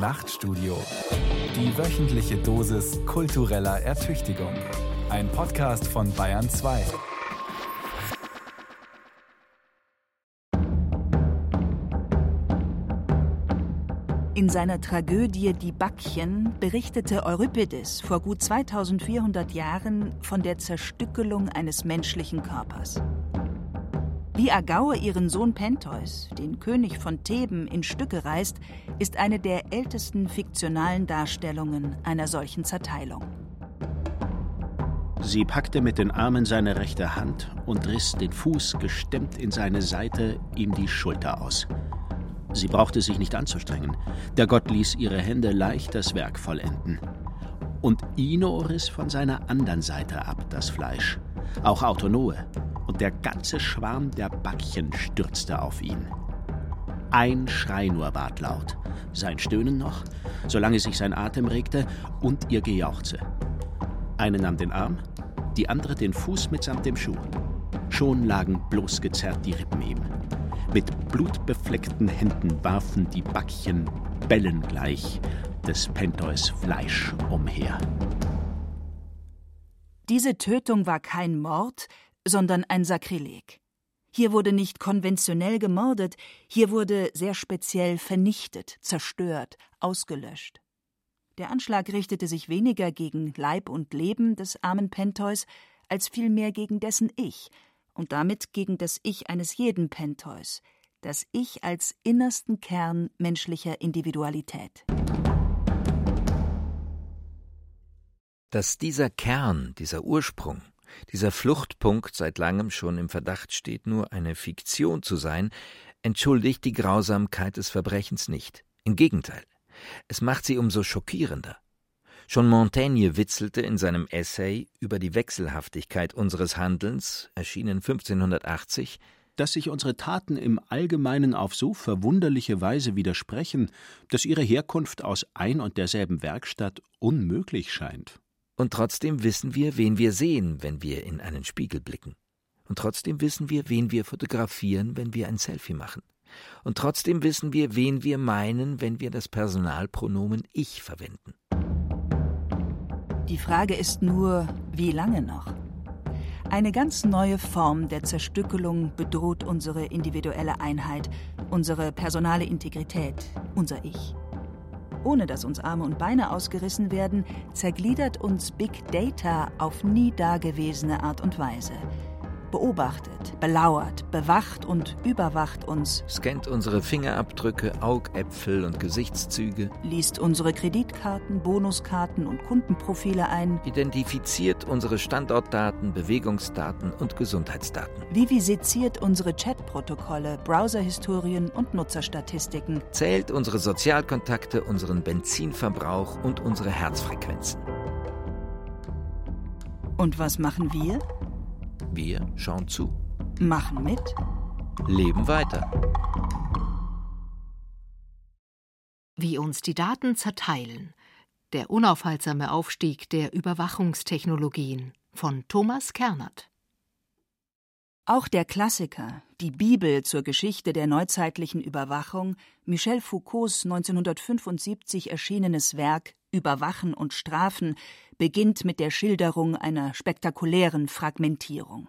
Nachtstudio. Die wöchentliche Dosis kultureller Ertüchtigung. Ein Podcast von Bayern 2. In seiner Tragödie Die Backchen berichtete Euripides vor gut 2400 Jahren von der Zerstückelung eines menschlichen Körpers. Wie Agaue ihren Sohn Pentheus, den König von Theben, in Stücke reißt, ist eine der ältesten fiktionalen Darstellungen einer solchen Zerteilung. Sie packte mit den Armen seine rechte Hand und riss den Fuß gestemmt in seine Seite ihm die Schulter aus. Sie brauchte sich nicht anzustrengen. Der Gott ließ ihre Hände leicht das Werk vollenden. Und Ino riss von seiner anderen Seite ab das Fleisch. Auch Autonoe. Und der ganze Schwarm der Backchen stürzte auf ihn. Ein Schrei nur ward laut. Sein Stöhnen noch, solange sich sein Atem regte, und ihr Gejauchze. Eine nahm den Arm, die andere den Fuß mitsamt dem Schuh. Schon lagen bloß gezerrt die Rippen ihm. Mit blutbefleckten Händen warfen die Backchen bellengleich des Pentheus Fleisch umher. Diese Tötung war kein Mord, sondern ein Sakrileg. Hier wurde nicht konventionell gemordet, hier wurde sehr speziell vernichtet, zerstört, ausgelöscht. Der Anschlag richtete sich weniger gegen Leib und Leben des armen Pentheus, als vielmehr gegen dessen Ich, und damit gegen das Ich eines jeden Pentheus, das Ich als innersten Kern menschlicher Individualität. Dass dieser Kern, dieser Ursprung, dieser Fluchtpunkt seit langem schon im Verdacht steht, nur eine Fiktion zu sein, entschuldigt die Grausamkeit des Verbrechens nicht. Im Gegenteil, es macht sie umso schockierender. Schon Montaigne witzelte in seinem Essay über die Wechselhaftigkeit unseres Handelns, erschienen 1580, dass sich unsere Taten im Allgemeinen auf so verwunderliche Weise widersprechen, dass ihre Herkunft aus ein und derselben Werkstatt unmöglich scheint. Und trotzdem wissen wir, wen wir sehen, wenn wir in einen Spiegel blicken. Und trotzdem wissen wir, wen wir fotografieren, wenn wir ein Selfie machen. Und trotzdem wissen wir, wen wir meinen, wenn wir das Personalpronomen Ich verwenden. Die Frage ist nur, wie lange noch? Eine ganz neue Form der Zerstückelung bedroht unsere individuelle Einheit, unsere personale Integrität, unser Ich. Ohne dass uns Arme und Beine ausgerissen werden, zergliedert uns Big Data auf nie dagewesene Art und Weise beobachtet, belauert, bewacht und überwacht uns, scannt unsere Fingerabdrücke, Augäpfel und Gesichtszüge, liest unsere Kreditkarten, Bonuskarten und Kundenprofile ein, identifiziert unsere Standortdaten, Bewegungsdaten und Gesundheitsdaten, vivisitiert unsere Chatprotokolle, Browserhistorien und Nutzerstatistiken, zählt unsere Sozialkontakte, unseren Benzinverbrauch und unsere Herzfrequenzen. Und was machen wir? Wir schauen zu. Machen mit. Leben weiter. Wie uns die Daten zerteilen. Der unaufhaltsame Aufstieg der Überwachungstechnologien von Thomas Kernert. Auch der Klassiker, die Bibel zur Geschichte der neuzeitlichen Überwachung, Michel Foucaults 1975 erschienenes Werk Überwachen und Strafen, beginnt mit der Schilderung einer spektakulären Fragmentierung.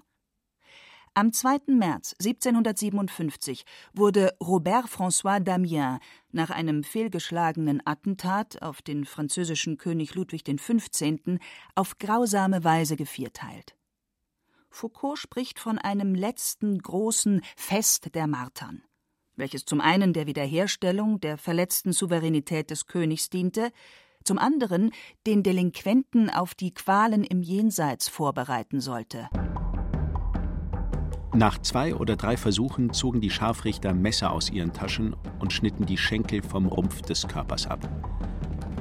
Am 2. März 1757 wurde Robert François Damien nach einem fehlgeschlagenen Attentat auf den französischen König Ludwig XV. auf grausame Weise gevierteilt. Foucault spricht von einem letzten großen Fest der Martern, welches zum einen der Wiederherstellung der verletzten Souveränität des Königs diente, zum anderen den Delinquenten auf die Qualen im Jenseits vorbereiten sollte. Nach zwei oder drei Versuchen zogen die Scharfrichter Messer aus ihren Taschen und schnitten die Schenkel vom Rumpf des Körpers ab.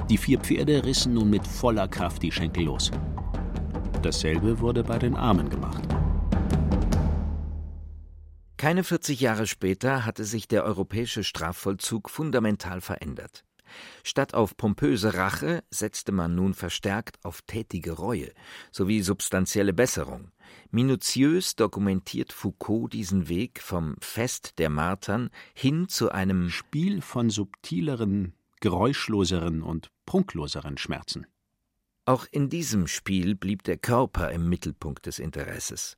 Die vier Pferde rissen nun mit voller Kraft die Schenkel los. Dasselbe wurde bei den Armen gemacht. Keine 40 Jahre später hatte sich der europäische Strafvollzug fundamental verändert. Statt auf pompöse Rache setzte man nun verstärkt auf tätige Reue sowie substanzielle Besserung. Minutiös dokumentiert Foucault diesen Weg vom Fest der Martern hin zu einem Spiel von subtileren, geräuschloseren und prunkloseren Schmerzen. Auch in diesem Spiel blieb der Körper im Mittelpunkt des Interesses.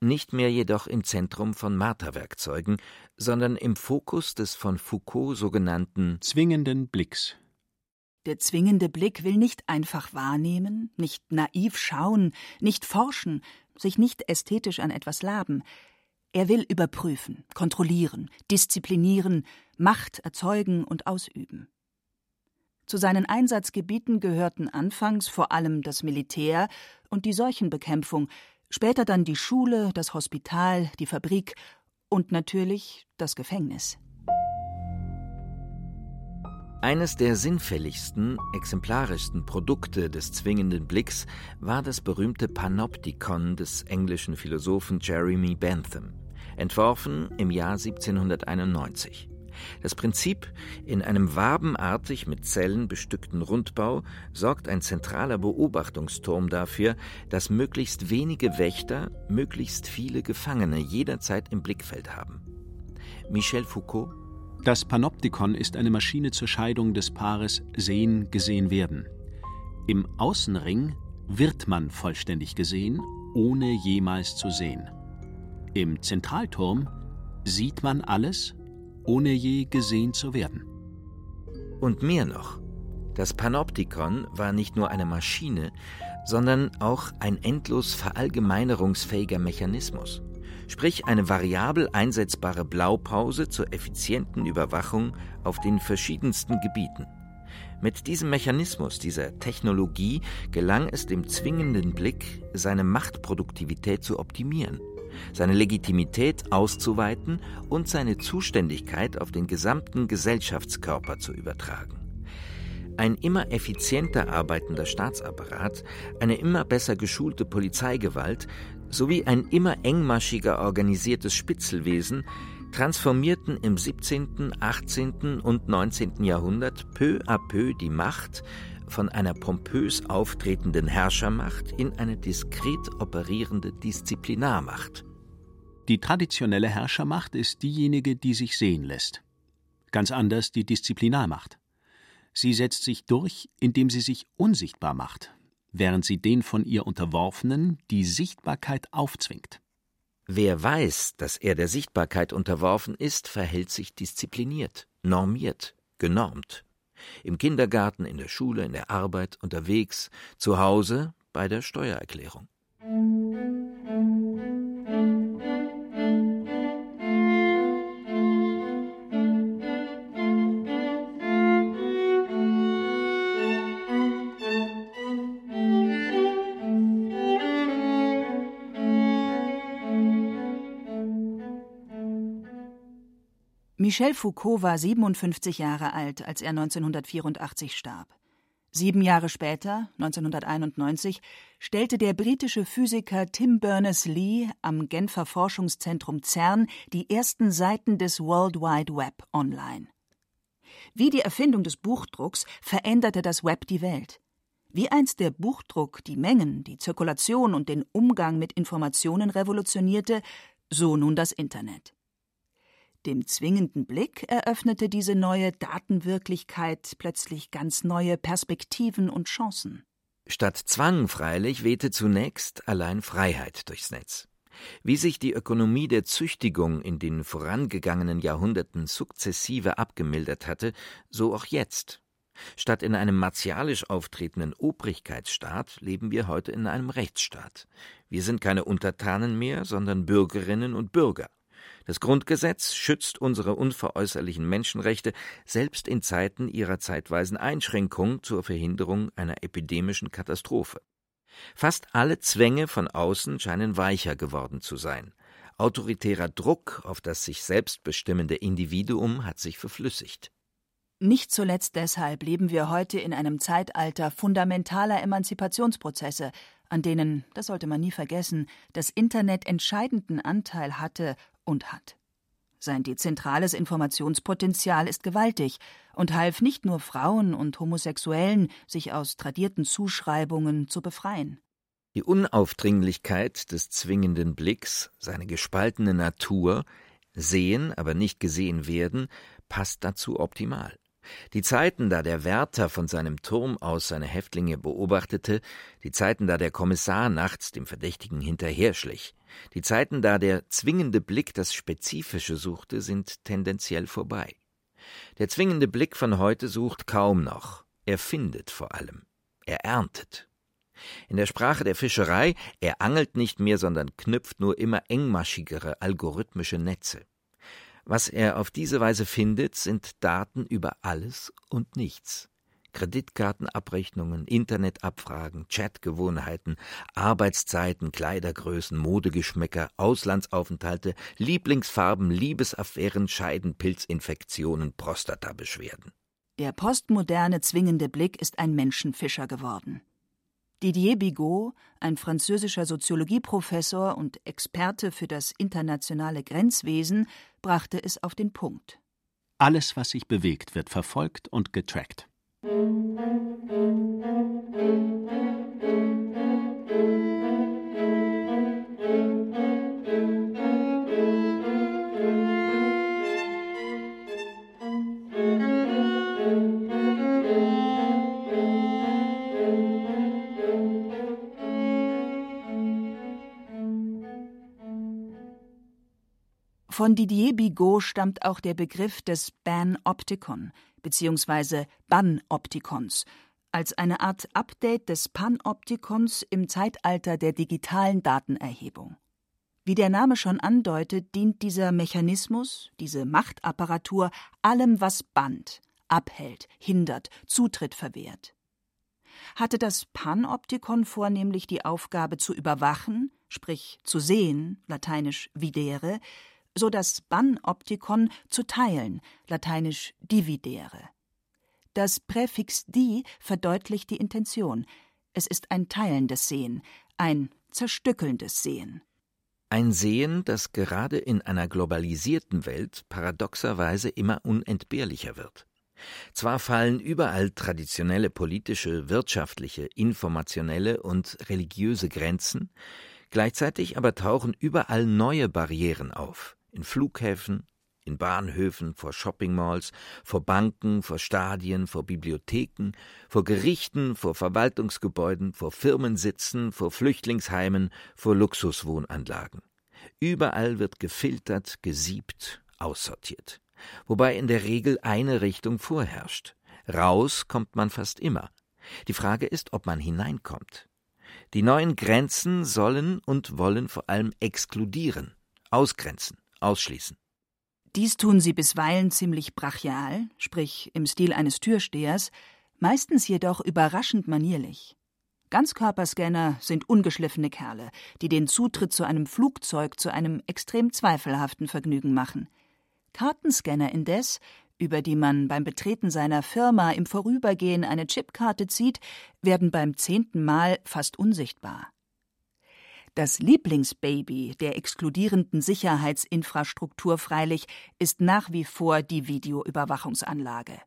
Nicht mehr jedoch im Zentrum von Marterwerkzeugen, sondern im Fokus des von Foucault sogenannten zwingenden Blicks. Der zwingende Blick will nicht einfach wahrnehmen, nicht naiv schauen, nicht forschen, sich nicht ästhetisch an etwas laben. Er will überprüfen, kontrollieren, disziplinieren, Macht erzeugen und ausüben. Zu seinen Einsatzgebieten gehörten anfangs vor allem das Militär und die Seuchenbekämpfung, später dann die Schule, das Hospital, die Fabrik und natürlich das Gefängnis. Eines der sinnfälligsten, exemplarischsten Produkte des zwingenden Blicks war das berühmte Panoptikon des englischen Philosophen Jeremy Bentham, entworfen im Jahr 1791. Das Prinzip, in einem wabenartig mit Zellen bestückten Rundbau sorgt ein zentraler Beobachtungsturm dafür, dass möglichst wenige Wächter möglichst viele Gefangene jederzeit im Blickfeld haben. Michel Foucault das Panoptikon ist eine Maschine zur Scheidung des Paares Sehen, Gesehen werden. Im Außenring wird man vollständig gesehen, ohne jemals zu sehen. Im Zentralturm sieht man alles, ohne je gesehen zu werden. Und mehr noch. Das Panoptikon war nicht nur eine Maschine, sondern auch ein endlos verallgemeinerungsfähiger Mechanismus sprich eine variabel einsetzbare Blaupause zur effizienten Überwachung auf den verschiedensten Gebieten. Mit diesem Mechanismus, dieser Technologie, gelang es dem zwingenden Blick, seine Machtproduktivität zu optimieren, seine Legitimität auszuweiten und seine Zuständigkeit auf den gesamten Gesellschaftskörper zu übertragen. Ein immer effizienter arbeitender Staatsapparat, eine immer besser geschulte Polizeigewalt sowie ein immer engmaschiger organisiertes Spitzelwesen transformierten im 17., 18. und 19. Jahrhundert peu à peu die Macht von einer pompös auftretenden Herrschermacht in eine diskret operierende Disziplinarmacht. Die traditionelle Herrschermacht ist diejenige, die sich sehen lässt. Ganz anders die Disziplinarmacht. Sie setzt sich durch, indem sie sich unsichtbar macht, während sie den von ihr Unterworfenen die Sichtbarkeit aufzwingt. Wer weiß, dass er der Sichtbarkeit unterworfen ist, verhält sich diszipliniert, normiert, genormt. Im Kindergarten, in der Schule, in der Arbeit, unterwegs, zu Hause, bei der Steuererklärung. Michel Foucault war 57 Jahre alt, als er 1984 starb. Sieben Jahre später, 1991, stellte der britische Physiker Tim Berners-Lee am Genfer Forschungszentrum CERN die ersten Seiten des World Wide Web online. Wie die Erfindung des Buchdrucks veränderte das Web die Welt. Wie einst der Buchdruck die Mengen, die Zirkulation und den Umgang mit Informationen revolutionierte, so nun das Internet. Dem zwingenden Blick eröffnete diese neue Datenwirklichkeit plötzlich ganz neue Perspektiven und Chancen. Statt Zwang freilich wehte zunächst allein Freiheit durchs Netz. Wie sich die Ökonomie der Züchtigung in den vorangegangenen Jahrhunderten sukzessive abgemildert hatte, so auch jetzt. Statt in einem martialisch auftretenden Obrigkeitsstaat leben wir heute in einem Rechtsstaat. Wir sind keine Untertanen mehr, sondern Bürgerinnen und Bürger. Das Grundgesetz schützt unsere unveräußerlichen Menschenrechte selbst in Zeiten ihrer zeitweisen Einschränkung zur Verhinderung einer epidemischen Katastrophe. Fast alle Zwänge von außen scheinen weicher geworden zu sein. Autoritärer Druck auf das sich selbst bestimmende Individuum hat sich verflüssigt. Nicht zuletzt deshalb leben wir heute in einem Zeitalter fundamentaler Emanzipationsprozesse, an denen, das sollte man nie vergessen, das Internet entscheidenden Anteil hatte und hat. Sein dezentrales Informationspotenzial ist gewaltig und half nicht nur Frauen und Homosexuellen, sich aus tradierten Zuschreibungen zu befreien. Die Unaufdringlichkeit des zwingenden Blicks, seine gespaltene Natur, sehen, aber nicht gesehen werden, passt dazu optimal. Die Zeiten, da der Wärter von seinem Turm aus seine Häftlinge beobachtete, die Zeiten, da der Kommissar nachts dem Verdächtigen hinterherschlich, die Zeiten, da der zwingende Blick das Spezifische suchte, sind tendenziell vorbei. Der zwingende Blick von heute sucht kaum noch, er findet vor allem, er erntet. In der Sprache der Fischerei, er angelt nicht mehr, sondern knüpft nur immer engmaschigere algorithmische Netze. Was er auf diese Weise findet, sind Daten über alles und nichts. Kreditkartenabrechnungen, Internetabfragen, Chatgewohnheiten, Arbeitszeiten, Kleidergrößen, Modegeschmäcker, Auslandsaufenthalte, Lieblingsfarben, Liebesaffären, Scheiden, Pilzinfektionen, Prostatabeschwerden. Der postmoderne zwingende Blick ist ein Menschenfischer geworden. Didier Bigot, ein französischer Soziologieprofessor und Experte für das internationale Grenzwesen, brachte es auf den Punkt. Alles, was sich bewegt, wird verfolgt und getrackt. Von Didier Bigot stammt auch der Begriff des Panoptikon bzw. Banoptikons als eine Art Update des Panoptikons im Zeitalter der digitalen Datenerhebung. Wie der Name schon andeutet, dient dieser Mechanismus, diese Machtapparatur allem, was band, abhält, hindert, Zutritt verwehrt. Hatte das Panoptikon vornehmlich die Aufgabe zu überwachen, sprich zu sehen, lateinisch videre, so das Banoptikon zu teilen, lateinisch dividere. Das Präfix di verdeutlicht die Intention. Es ist ein teilendes Sehen, ein zerstückelndes Sehen. Ein Sehen, das gerade in einer globalisierten Welt paradoxerweise immer unentbehrlicher wird. Zwar fallen überall traditionelle politische, wirtschaftliche, informationelle und religiöse Grenzen, gleichzeitig aber tauchen überall neue Barrieren auf in Flughäfen, in Bahnhöfen, vor Shoppingmalls, vor Banken, vor Stadien, vor Bibliotheken, vor Gerichten, vor Verwaltungsgebäuden, vor Firmensitzen, vor Flüchtlingsheimen, vor Luxuswohnanlagen. Überall wird gefiltert, gesiebt, aussortiert. Wobei in der Regel eine Richtung vorherrscht. Raus kommt man fast immer. Die Frage ist, ob man hineinkommt. Die neuen Grenzen sollen und wollen vor allem exkludieren, ausgrenzen ausschließen. Dies tun sie bisweilen ziemlich brachial, sprich im Stil eines Türstehers, meistens jedoch überraschend manierlich. Ganzkörperscanner sind ungeschliffene Kerle, die den Zutritt zu einem Flugzeug zu einem extrem zweifelhaften Vergnügen machen. Kartenscanner indes, über die man beim Betreten seiner Firma im Vorübergehen eine Chipkarte zieht, werden beim zehnten Mal fast unsichtbar. Das Lieblingsbaby der exkludierenden Sicherheitsinfrastruktur freilich ist nach wie vor die Videoüberwachungsanlage.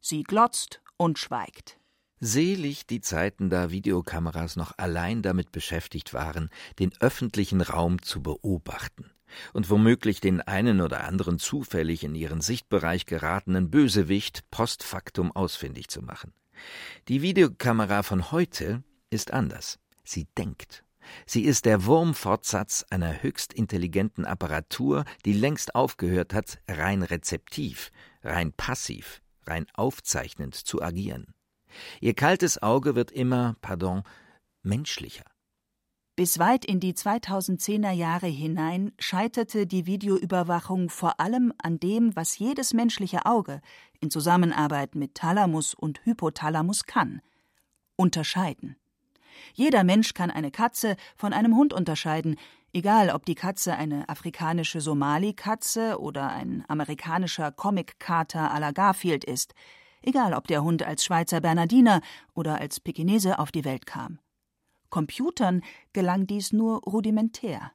Sie glotzt und schweigt. Selig die Zeiten, da Videokameras noch allein damit beschäftigt waren, den öffentlichen Raum zu beobachten und womöglich den einen oder anderen zufällig in ihren Sichtbereich geratenen Bösewicht post factum ausfindig zu machen. Die Videokamera von heute ist anders. Sie denkt Sie ist der Wurmfortsatz einer höchst intelligenten Apparatur, die längst aufgehört hat, rein rezeptiv, rein passiv, rein aufzeichnend zu agieren. Ihr kaltes Auge wird immer, pardon, menschlicher. Bis weit in die 2010er Jahre hinein scheiterte die Videoüberwachung vor allem an dem, was jedes menschliche Auge in Zusammenarbeit mit Thalamus und Hypothalamus kann unterscheiden. Jeder Mensch kann eine Katze von einem Hund unterscheiden, egal ob die Katze eine afrikanische Somali-Katze oder ein amerikanischer Comic-Kater à la Garfield ist, egal ob der Hund als Schweizer Bernardiner oder als Pekinese auf die Welt kam. Computern gelang dies nur rudimentär.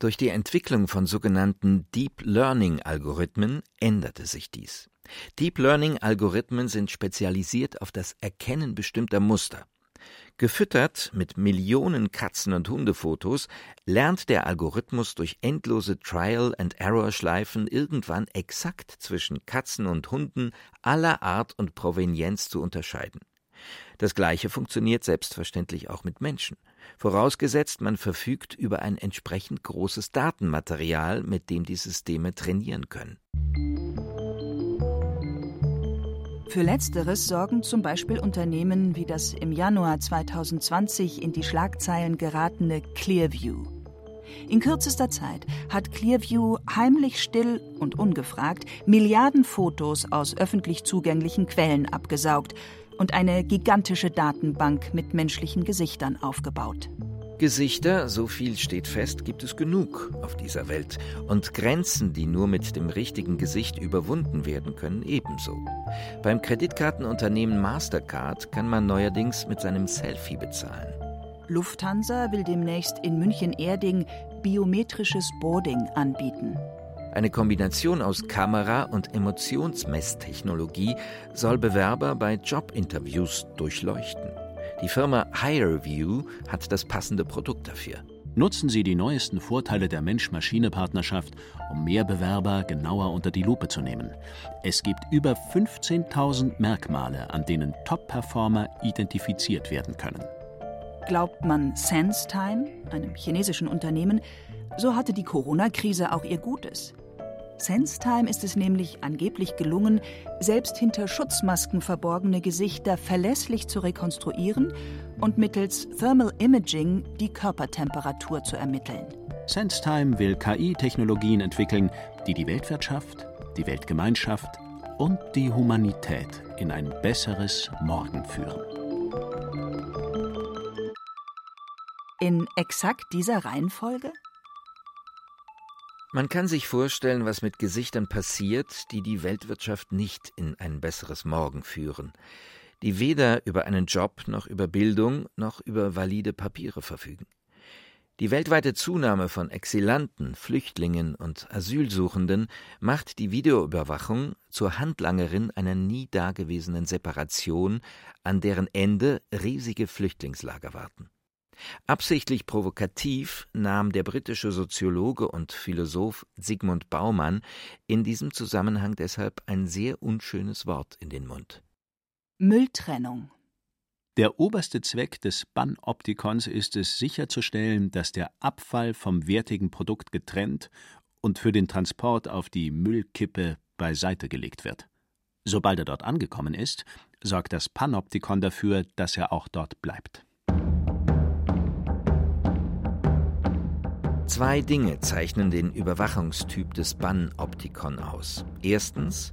Durch die Entwicklung von sogenannten Deep Learning Algorithmen änderte sich dies. Deep Learning Algorithmen sind spezialisiert auf das Erkennen bestimmter Muster. Gefüttert mit Millionen Katzen- und Hundefotos lernt der Algorithmus durch endlose Trial-and-Error-Schleifen irgendwann exakt zwischen Katzen und Hunden aller Art und Provenienz zu unterscheiden. Das Gleiche funktioniert selbstverständlich auch mit Menschen, vorausgesetzt man verfügt über ein entsprechend großes Datenmaterial, mit dem die Systeme trainieren können. Für letzteres sorgen zum Beispiel Unternehmen wie das im Januar 2020 in die Schlagzeilen geratene Clearview. In kürzester Zeit hat Clearview heimlich still und ungefragt Milliarden Fotos aus öffentlich zugänglichen Quellen abgesaugt und eine gigantische Datenbank mit menschlichen Gesichtern aufgebaut. Gesichter, so viel steht fest, gibt es genug auf dieser Welt. Und Grenzen, die nur mit dem richtigen Gesicht überwunden werden können, ebenso. Beim Kreditkartenunternehmen Mastercard kann man neuerdings mit seinem Selfie bezahlen. Lufthansa will demnächst in München-Erding biometrisches Boarding anbieten. Eine Kombination aus Kamera- und Emotionsmesstechnologie soll Bewerber bei Jobinterviews durchleuchten. Die Firma HireView hat das passende Produkt dafür. Nutzen Sie die neuesten Vorteile der Mensch-Maschine-Partnerschaft, um mehr Bewerber genauer unter die Lupe zu nehmen. Es gibt über 15.000 Merkmale, an denen Top-Performer identifiziert werden können. Glaubt man SenseTime, einem chinesischen Unternehmen, so hatte die Corona-Krise auch ihr Gutes. SenseTime ist es nämlich angeblich gelungen, selbst hinter Schutzmasken verborgene Gesichter verlässlich zu rekonstruieren und mittels Thermal Imaging die Körpertemperatur zu ermitteln. SenseTime will KI-Technologien entwickeln, die die Weltwirtschaft, die Weltgemeinschaft und die Humanität in ein besseres Morgen führen. In exakt dieser Reihenfolge? Man kann sich vorstellen, was mit Gesichtern passiert, die die Weltwirtschaft nicht in ein besseres Morgen führen, die weder über einen Job noch über Bildung noch über valide Papiere verfügen. Die weltweite Zunahme von Exilanten, Flüchtlingen und Asylsuchenden macht die Videoüberwachung zur Handlangerin einer nie dagewesenen Separation, an deren Ende riesige Flüchtlingslager warten. Absichtlich provokativ nahm der britische Soziologe und Philosoph Sigmund Baumann in diesem Zusammenhang deshalb ein sehr unschönes Wort in den Mund. Mülltrennung. Der oberste Zweck des Panoptikons ist es, sicherzustellen, dass der Abfall vom wertigen Produkt getrennt und für den Transport auf die Müllkippe beiseite gelegt wird. Sobald er dort angekommen ist, sorgt das Panoptikon dafür, dass er auch dort bleibt. Zwei Dinge zeichnen den Überwachungstyp des Panoptikon aus. Erstens,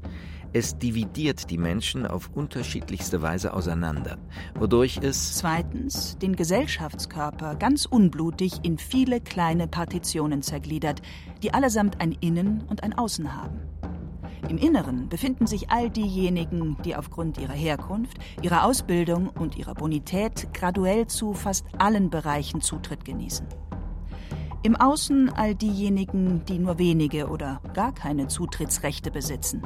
es dividiert die Menschen auf unterschiedlichste Weise auseinander, wodurch es Zweitens, den Gesellschaftskörper ganz unblutig in viele kleine Partitionen zergliedert, die allesamt ein Innen und ein Außen haben. Im Inneren befinden sich all diejenigen, die aufgrund ihrer Herkunft, ihrer Ausbildung und ihrer Bonität graduell zu fast allen Bereichen Zutritt genießen. Im Außen all diejenigen, die nur wenige oder gar keine Zutrittsrechte besitzen.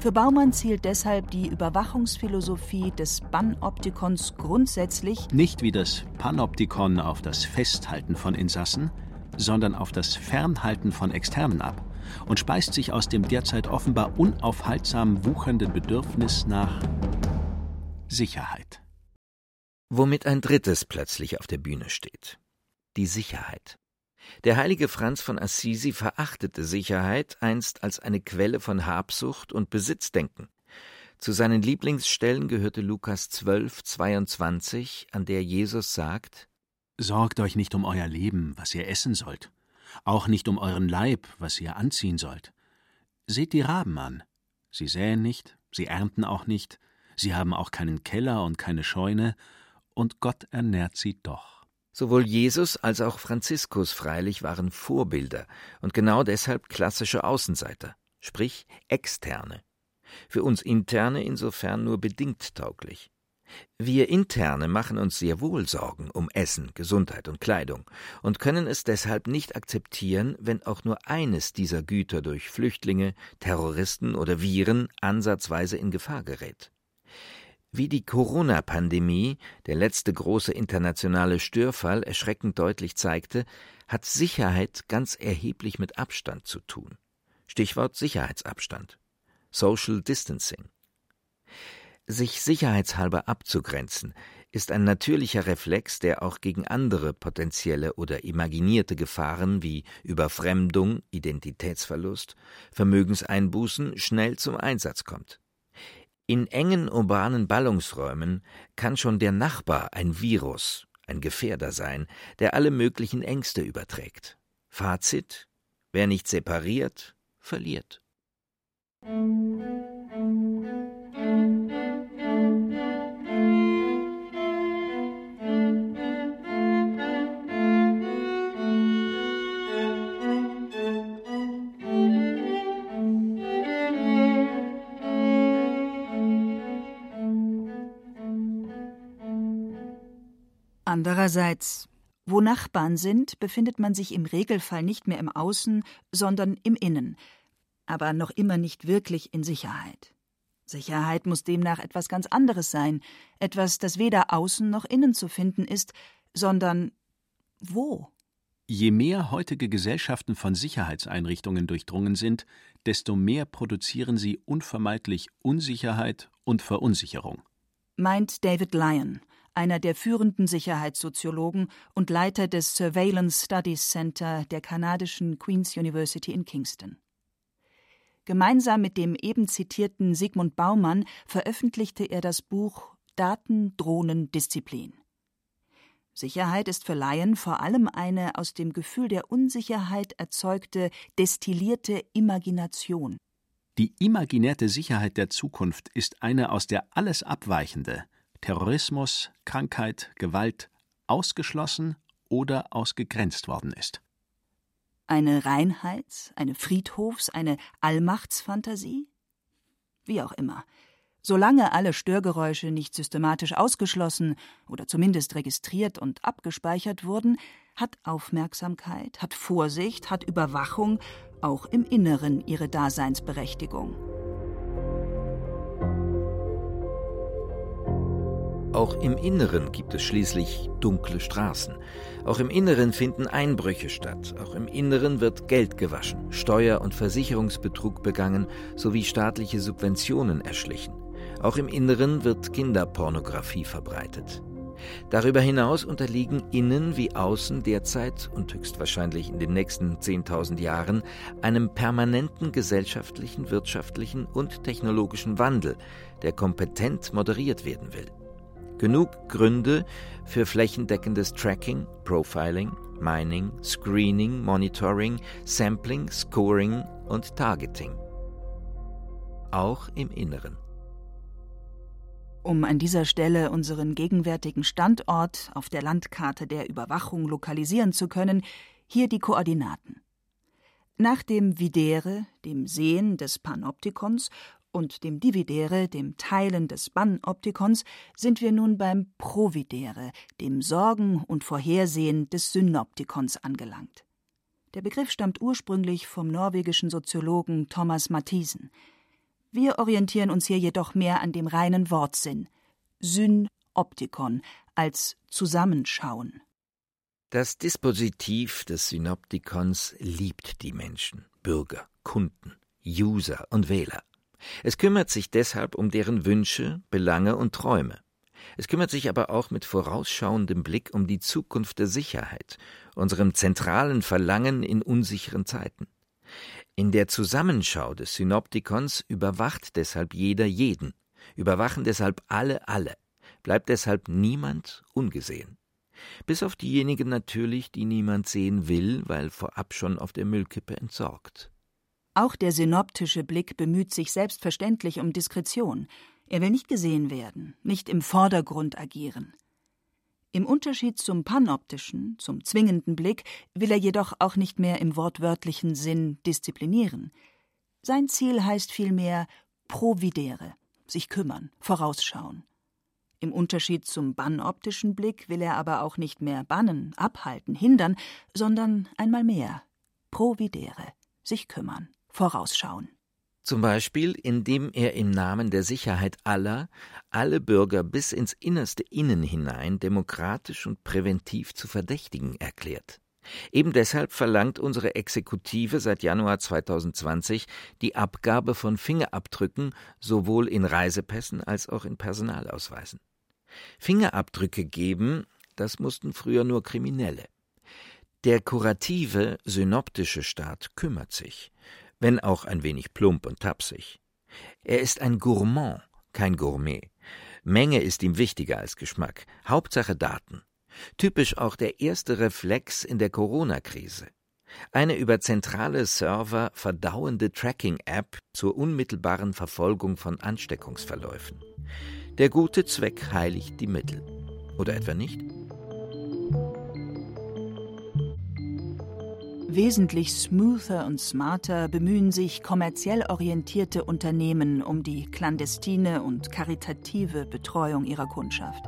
Für Baumann zielt deshalb die Überwachungsphilosophie des Panoptikons grundsätzlich nicht wie das Panoptikon auf das Festhalten von Insassen, sondern auf das Fernhalten von Externen ab und speist sich aus dem derzeit offenbar unaufhaltsam wuchernden Bedürfnis nach Sicherheit. Womit ein drittes plötzlich auf der Bühne steht. Die Sicherheit. Der heilige Franz von Assisi verachtete Sicherheit einst als eine Quelle von Habsucht und Besitzdenken. Zu seinen Lieblingsstellen gehörte Lukas 12, 22, an der Jesus sagt: Sorgt euch nicht um euer Leben, was ihr essen sollt, auch nicht um euren Leib, was ihr anziehen sollt. Seht die Raben an. Sie säen nicht, sie ernten auch nicht, sie haben auch keinen Keller und keine Scheune, und Gott ernährt sie doch. Sowohl Jesus als auch Franziskus freilich waren Vorbilder und genau deshalb klassische Außenseiter, sprich externe. Für uns interne insofern nur bedingt tauglich. Wir interne machen uns sehr wohl Sorgen um Essen, Gesundheit und Kleidung und können es deshalb nicht akzeptieren, wenn auch nur eines dieser Güter durch Flüchtlinge, Terroristen oder Viren ansatzweise in Gefahr gerät. Wie die Corona-Pandemie, der letzte große internationale Störfall, erschreckend deutlich zeigte, hat Sicherheit ganz erheblich mit Abstand zu tun. Stichwort Sicherheitsabstand. Social Distancing. Sich sicherheitshalber abzugrenzen, ist ein natürlicher Reflex, der auch gegen andere potenzielle oder imaginierte Gefahren wie Überfremdung, Identitätsverlust, Vermögenseinbußen schnell zum Einsatz kommt. In engen urbanen Ballungsräumen kann schon der Nachbar ein Virus, ein Gefährder sein, der alle möglichen Ängste überträgt. Fazit: Wer nicht separiert, verliert. Andererseits, wo Nachbarn sind, befindet man sich im Regelfall nicht mehr im Außen, sondern im Innen, aber noch immer nicht wirklich in Sicherheit. Sicherheit muss demnach etwas ganz anderes sein, etwas, das weder außen noch innen zu finden ist, sondern wo? Je mehr heutige Gesellschaften von Sicherheitseinrichtungen durchdrungen sind, desto mehr produzieren sie unvermeidlich Unsicherheit und Verunsicherung. Meint David Lyon, einer der führenden Sicherheitssoziologen und Leiter des Surveillance Studies Center der kanadischen Queen's University in Kingston. Gemeinsam mit dem eben zitierten Sigmund Baumann veröffentlichte er das Buch Daten, Drohnen, Disziplin. Sicherheit ist für Laien vor allem eine aus dem Gefühl der Unsicherheit erzeugte, destillierte Imagination. Die imaginäre Sicherheit der Zukunft ist eine aus der alles abweichende, Terrorismus, Krankheit, Gewalt ausgeschlossen oder ausgegrenzt worden ist. Eine Reinheits-, eine Friedhofs-, eine Allmachtsfantasie? Wie auch immer. Solange alle Störgeräusche nicht systematisch ausgeschlossen oder zumindest registriert und abgespeichert wurden, hat Aufmerksamkeit, hat Vorsicht, hat Überwachung auch im Inneren ihre Daseinsberechtigung. Auch im Inneren gibt es schließlich dunkle Straßen. Auch im Inneren finden Einbrüche statt. Auch im Inneren wird Geld gewaschen, Steuer- und Versicherungsbetrug begangen sowie staatliche Subventionen erschlichen. Auch im Inneren wird Kinderpornografie verbreitet. Darüber hinaus unterliegen innen wie außen derzeit und höchstwahrscheinlich in den nächsten 10.000 Jahren einem permanenten gesellschaftlichen, wirtschaftlichen und technologischen Wandel, der kompetent moderiert werden will. Genug Gründe für flächendeckendes Tracking, Profiling, Mining, Screening, Monitoring, Sampling, Scoring und Targeting. Auch im Inneren. Um an dieser Stelle unseren gegenwärtigen Standort auf der Landkarte der Überwachung lokalisieren zu können, hier die Koordinaten. Nach dem Videre, dem Sehen des Panoptikons und dem Dividere, dem Teilen des Bannoptikons, sind wir nun beim Providere, dem Sorgen und Vorhersehen des Synoptikons angelangt. Der Begriff stammt ursprünglich vom norwegischen Soziologen Thomas Mathisen. Wir orientieren uns hier jedoch mehr an dem reinen Wortsinn Synoptikon als Zusammenschauen. Das Dispositiv des Synoptikons liebt die Menschen, Bürger, Kunden, User und Wähler. Es kümmert sich deshalb um deren Wünsche, Belange und Träume. Es kümmert sich aber auch mit vorausschauendem Blick um die Zukunft der Sicherheit, unserem zentralen Verlangen in unsicheren Zeiten. In der Zusammenschau des Synoptikons überwacht deshalb jeder jeden, überwachen deshalb alle alle, bleibt deshalb niemand ungesehen. Bis auf diejenigen natürlich, die niemand sehen will, weil vorab schon auf der Müllkippe entsorgt. Auch der synoptische Blick bemüht sich selbstverständlich um Diskretion. Er will nicht gesehen werden, nicht im Vordergrund agieren. Im Unterschied zum panoptischen, zum zwingenden Blick, will er jedoch auch nicht mehr im wortwörtlichen Sinn disziplinieren. Sein Ziel heißt vielmehr providere, sich kümmern, vorausschauen. Im Unterschied zum bannoptischen Blick will er aber auch nicht mehr bannen, abhalten, hindern, sondern einmal mehr providere, sich kümmern vorausschauen. Zum Beispiel, indem er im Namen der Sicherheit aller alle Bürger bis ins innerste Innen hinein demokratisch und präventiv zu verdächtigen erklärt. Eben deshalb verlangt unsere Exekutive seit Januar 2020 die Abgabe von Fingerabdrücken sowohl in Reisepässen als auch in Personalausweisen. Fingerabdrücke geben, das mussten früher nur Kriminelle. Der kurative, synoptische Staat kümmert sich, wenn auch ein wenig plump und tapsig. Er ist ein Gourmand, kein Gourmet. Menge ist ihm wichtiger als Geschmack. Hauptsache Daten. Typisch auch der erste Reflex in der Corona-Krise. Eine über zentrale Server verdauende Tracking-App zur unmittelbaren Verfolgung von Ansteckungsverläufen. Der gute Zweck heiligt die Mittel. Oder etwa nicht? Wesentlich smoother und smarter bemühen sich kommerziell orientierte Unternehmen um die clandestine und karitative Betreuung ihrer Kundschaft.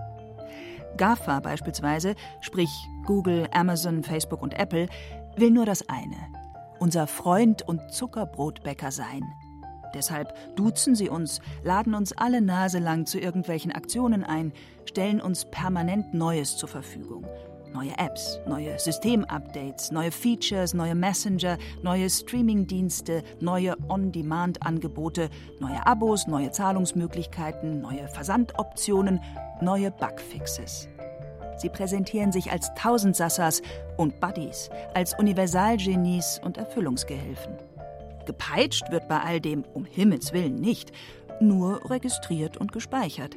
GAFA beispielsweise, sprich Google, Amazon, Facebook und Apple, will nur das eine: unser Freund und Zuckerbrotbäcker sein. Deshalb duzen sie uns, laden uns alle Nase lang zu irgendwelchen Aktionen ein, stellen uns permanent Neues zur Verfügung. Neue Apps, neue Systemupdates, neue Features, neue Messenger, neue Streamingdienste, neue On-Demand-Angebote, neue Abos, neue Zahlungsmöglichkeiten, neue Versandoptionen, neue Bugfixes. Sie präsentieren sich als Tausendsassas und Buddies, als Universalgenies und Erfüllungsgehilfen. Gepeitscht wird bei all dem um Himmels willen nicht, nur registriert und gespeichert.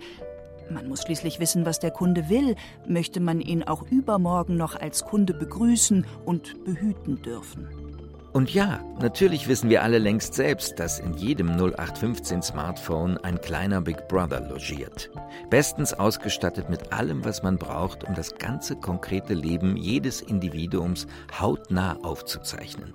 Man muss schließlich wissen, was der Kunde will, möchte man ihn auch übermorgen noch als Kunde begrüßen und behüten dürfen. Und ja, natürlich wissen wir alle längst selbst, dass in jedem 0815 Smartphone ein kleiner Big Brother logiert. Bestens ausgestattet mit allem, was man braucht, um das ganze konkrete Leben jedes Individuums hautnah aufzuzeichnen.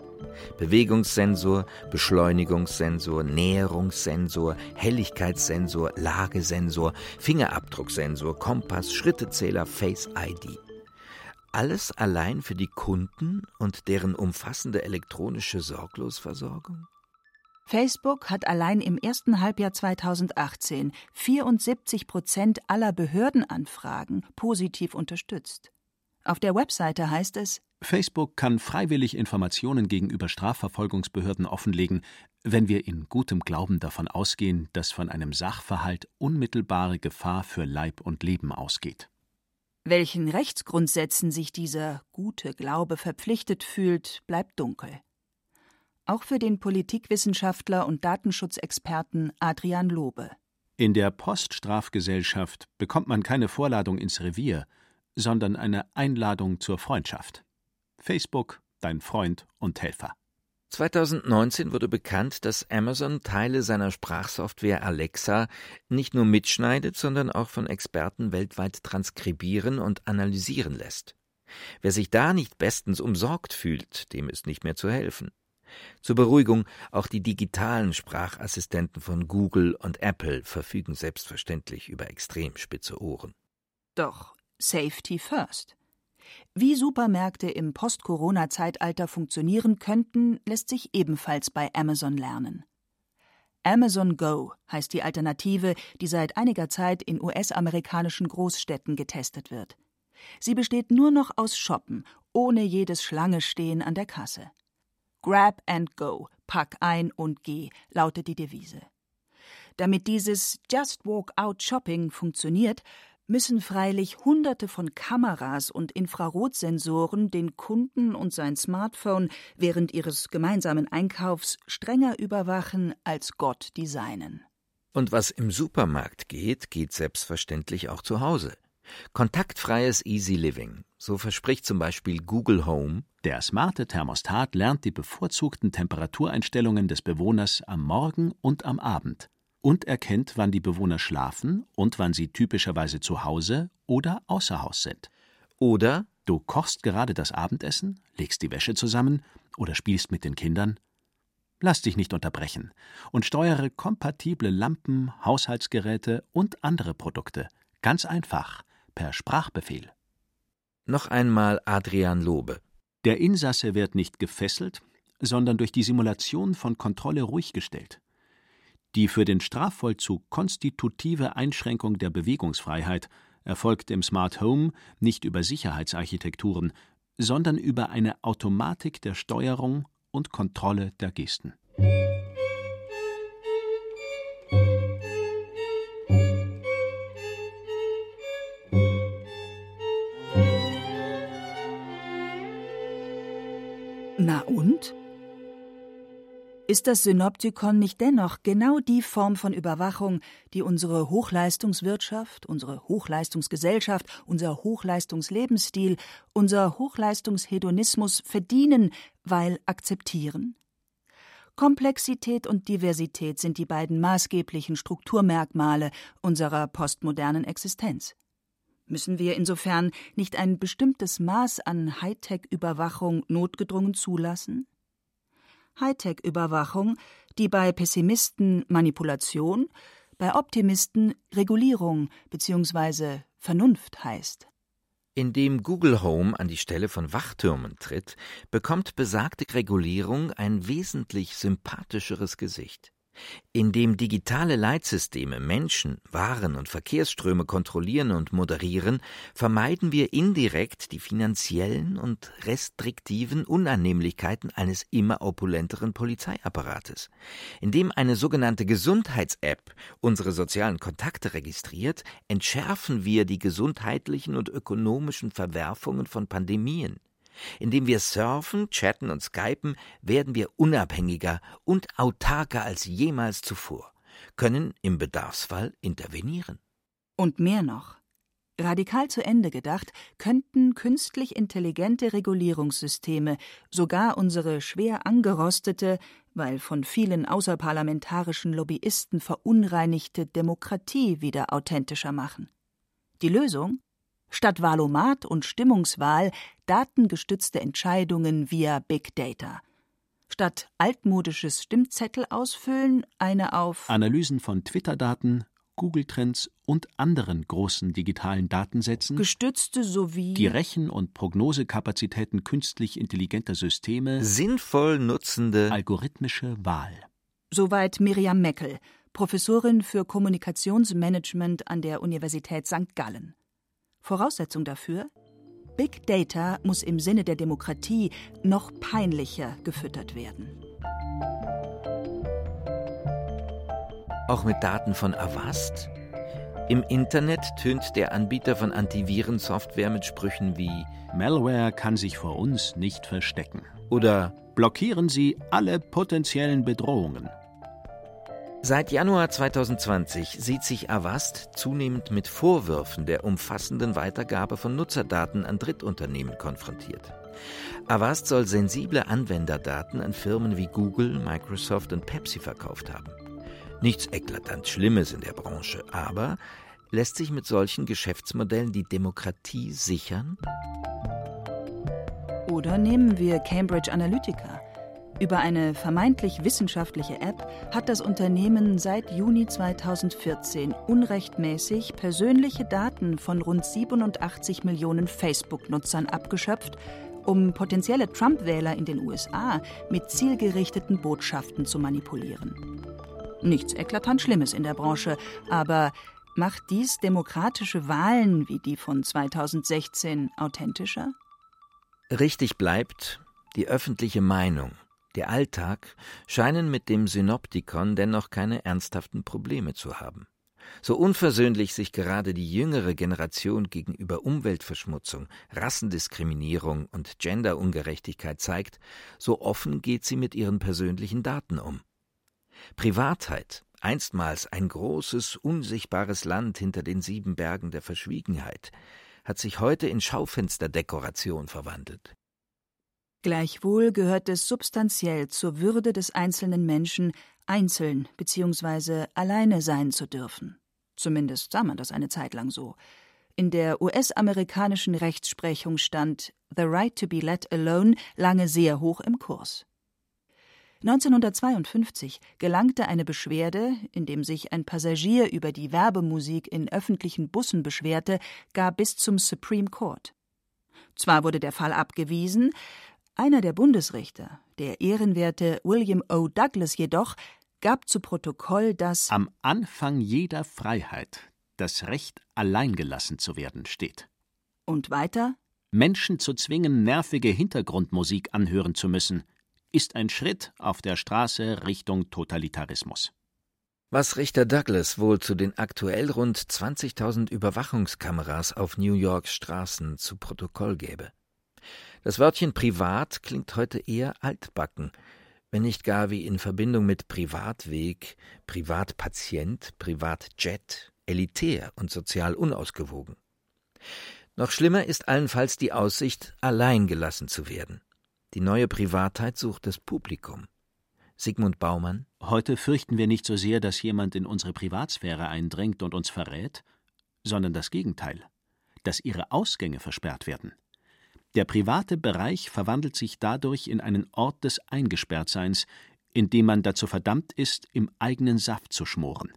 Bewegungssensor, Beschleunigungssensor, Näherungssensor, Helligkeitssensor, Lagesensor, Fingerabdrucksensor, Kompass, Schrittezähler, Face ID. Alles allein für die Kunden und deren umfassende elektronische Sorglosversorgung? Facebook hat allein im ersten Halbjahr 2018 74 Prozent aller Behördenanfragen positiv unterstützt. Auf der Webseite heißt es, Facebook kann freiwillig Informationen gegenüber Strafverfolgungsbehörden offenlegen, wenn wir in gutem Glauben davon ausgehen, dass von einem Sachverhalt unmittelbare Gefahr für Leib und Leben ausgeht. Welchen Rechtsgrundsätzen sich dieser gute Glaube verpflichtet fühlt, bleibt dunkel. Auch für den Politikwissenschaftler und Datenschutzexperten Adrian Lobe. In der Poststrafgesellschaft bekommt man keine Vorladung ins Revier, sondern eine Einladung zur Freundschaft. Facebook, dein Freund und Helfer. 2019 wurde bekannt, dass Amazon Teile seiner Sprachsoftware Alexa nicht nur mitschneidet, sondern auch von Experten weltweit transkribieren und analysieren lässt. Wer sich da nicht bestens umsorgt fühlt, dem ist nicht mehr zu helfen. Zur Beruhigung, auch die digitalen Sprachassistenten von Google und Apple verfügen selbstverständlich über extrem spitze Ohren. Doch Safety First. Wie Supermärkte im Post-Corona-Zeitalter funktionieren könnten, lässt sich ebenfalls bei Amazon lernen. Amazon Go heißt die Alternative, die seit einiger Zeit in US-amerikanischen Großstädten getestet wird. Sie besteht nur noch aus Shoppen, ohne jedes Schlangestehen an der Kasse. Grab and Go, pack ein und geh, lautet die Devise. Damit dieses Just Walk Out Shopping funktioniert, müssen freilich Hunderte von Kameras und Infrarotsensoren den Kunden und sein Smartphone während ihres gemeinsamen Einkaufs strenger überwachen als Gott designen. Und was im Supermarkt geht, geht selbstverständlich auch zu Hause. Kontaktfreies Easy Living. So verspricht zum Beispiel Google Home. Der smarte Thermostat lernt die bevorzugten Temperatureinstellungen des Bewohners am Morgen und am Abend und erkennt, wann die Bewohner schlafen und wann sie typischerweise zu Hause oder außer Haus sind. Oder du kochst gerade das Abendessen, legst die Wäsche zusammen oder spielst mit den Kindern. Lass dich nicht unterbrechen und steuere kompatible Lampen, Haushaltsgeräte und andere Produkte ganz einfach per Sprachbefehl. Noch einmal Adrian Lobe. Der Insasse wird nicht gefesselt, sondern durch die Simulation von Kontrolle ruhig gestellt. Die für den Strafvollzug konstitutive Einschränkung der Bewegungsfreiheit erfolgt im Smart Home nicht über Sicherheitsarchitekturen, sondern über eine Automatik der Steuerung und Kontrolle der Gesten. Ist das Synoptikon nicht dennoch genau die Form von Überwachung, die unsere Hochleistungswirtschaft, unsere Hochleistungsgesellschaft, unser Hochleistungslebensstil, unser Hochleistungshedonismus verdienen, weil akzeptieren? Komplexität und Diversität sind die beiden maßgeblichen Strukturmerkmale unserer postmodernen Existenz. Müssen wir insofern nicht ein bestimmtes Maß an Hightech-Überwachung notgedrungen zulassen? Hightech-Überwachung, die bei Pessimisten Manipulation, bei Optimisten Regulierung bzw. Vernunft heißt. Indem Google Home an die Stelle von Wachtürmen tritt, bekommt besagte Regulierung ein wesentlich sympathischeres Gesicht. Indem digitale Leitsysteme Menschen, Waren und Verkehrsströme kontrollieren und moderieren, vermeiden wir indirekt die finanziellen und restriktiven Unannehmlichkeiten eines immer opulenteren Polizeiapparates. Indem eine sogenannte Gesundheits-App unsere sozialen Kontakte registriert, entschärfen wir die gesundheitlichen und ökonomischen Verwerfungen von Pandemien. Indem wir surfen, chatten und skypen, werden wir unabhängiger und autarker als jemals zuvor, können im Bedarfsfall intervenieren. Und mehr noch. Radikal zu Ende gedacht, könnten künstlich intelligente Regulierungssysteme sogar unsere schwer angerostete, weil von vielen außerparlamentarischen Lobbyisten verunreinigte Demokratie wieder authentischer machen. Die Lösung? Statt Wahlomat und Stimmungswahl datengestützte Entscheidungen via Big Data. Statt altmodisches Stimmzettel ausfüllen, eine auf Analysen von Twitter-Daten, Google-Trends und anderen großen digitalen Datensätzen gestützte sowie die Rechen- und Prognosekapazitäten künstlich intelligenter Systeme sinnvoll nutzende algorithmische Wahl. Soweit Miriam Meckel, Professorin für Kommunikationsmanagement an der Universität St. Gallen. Voraussetzung dafür? Big Data muss im Sinne der Demokratie noch peinlicher gefüttert werden. Auch mit Daten von Avast? Im Internet tönt der Anbieter von Antivirensoftware mit Sprüchen wie Malware kann sich vor uns nicht verstecken. oder Blockieren Sie alle potenziellen Bedrohungen. Seit Januar 2020 sieht sich Avast zunehmend mit Vorwürfen der umfassenden Weitergabe von Nutzerdaten an Drittunternehmen konfrontiert. Avast soll sensible Anwenderdaten an Firmen wie Google, Microsoft und Pepsi verkauft haben. Nichts eklatant Schlimmes in der Branche, aber lässt sich mit solchen Geschäftsmodellen die Demokratie sichern? Oder nehmen wir Cambridge Analytica. Über eine vermeintlich wissenschaftliche App hat das Unternehmen seit Juni 2014 unrechtmäßig persönliche Daten von rund 87 Millionen Facebook-Nutzern abgeschöpft, um potenzielle Trump-Wähler in den USA mit zielgerichteten Botschaften zu manipulieren. Nichts eklatant Schlimmes in der Branche, aber macht dies demokratische Wahlen wie die von 2016 authentischer? Richtig bleibt, die öffentliche Meinung, der Alltag scheinen mit dem Synoptikon dennoch keine ernsthaften Probleme zu haben. So unversöhnlich sich gerade die jüngere Generation gegenüber Umweltverschmutzung, Rassendiskriminierung und Genderungerechtigkeit zeigt, so offen geht sie mit ihren persönlichen Daten um. Privatheit, einstmals ein großes, unsichtbares Land hinter den sieben Bergen der Verschwiegenheit, hat sich heute in Schaufensterdekoration verwandelt. Gleichwohl gehört es substanziell zur Würde des einzelnen Menschen, einzeln bzw. alleine sein zu dürfen. Zumindest sah man das eine Zeit lang so. In der US-amerikanischen Rechtsprechung stand The Right to be Let Alone lange sehr hoch im Kurs. 1952 gelangte eine Beschwerde, indem sich ein Passagier über die Werbemusik in öffentlichen Bussen beschwerte, gar bis zum Supreme Court. Zwar wurde der Fall abgewiesen, einer der Bundesrichter, der ehrenwerte William O. Douglas jedoch, gab zu Protokoll, dass am Anfang jeder Freiheit das Recht, allein gelassen zu werden, steht. Und weiter? Menschen zu zwingen, nervige Hintergrundmusik anhören zu müssen, ist ein Schritt auf der Straße Richtung Totalitarismus. Was Richter Douglas wohl zu den aktuell rund 20.000 Überwachungskameras auf New Yorks Straßen zu Protokoll gäbe. Das Wörtchen privat klingt heute eher altbacken, wenn nicht gar wie in Verbindung mit Privatweg, Privatpatient, Privatjet, elitär und sozial unausgewogen. Noch schlimmer ist allenfalls die Aussicht, allein gelassen zu werden. Die neue Privatheit sucht das Publikum. Sigmund Baumann. Heute fürchten wir nicht so sehr, dass jemand in unsere Privatsphäre eindringt und uns verrät, sondern das Gegenteil, dass ihre Ausgänge versperrt werden. Der private Bereich verwandelt sich dadurch in einen Ort des Eingesperrtseins, in dem man dazu verdammt ist, im eigenen Saft zu schmoren,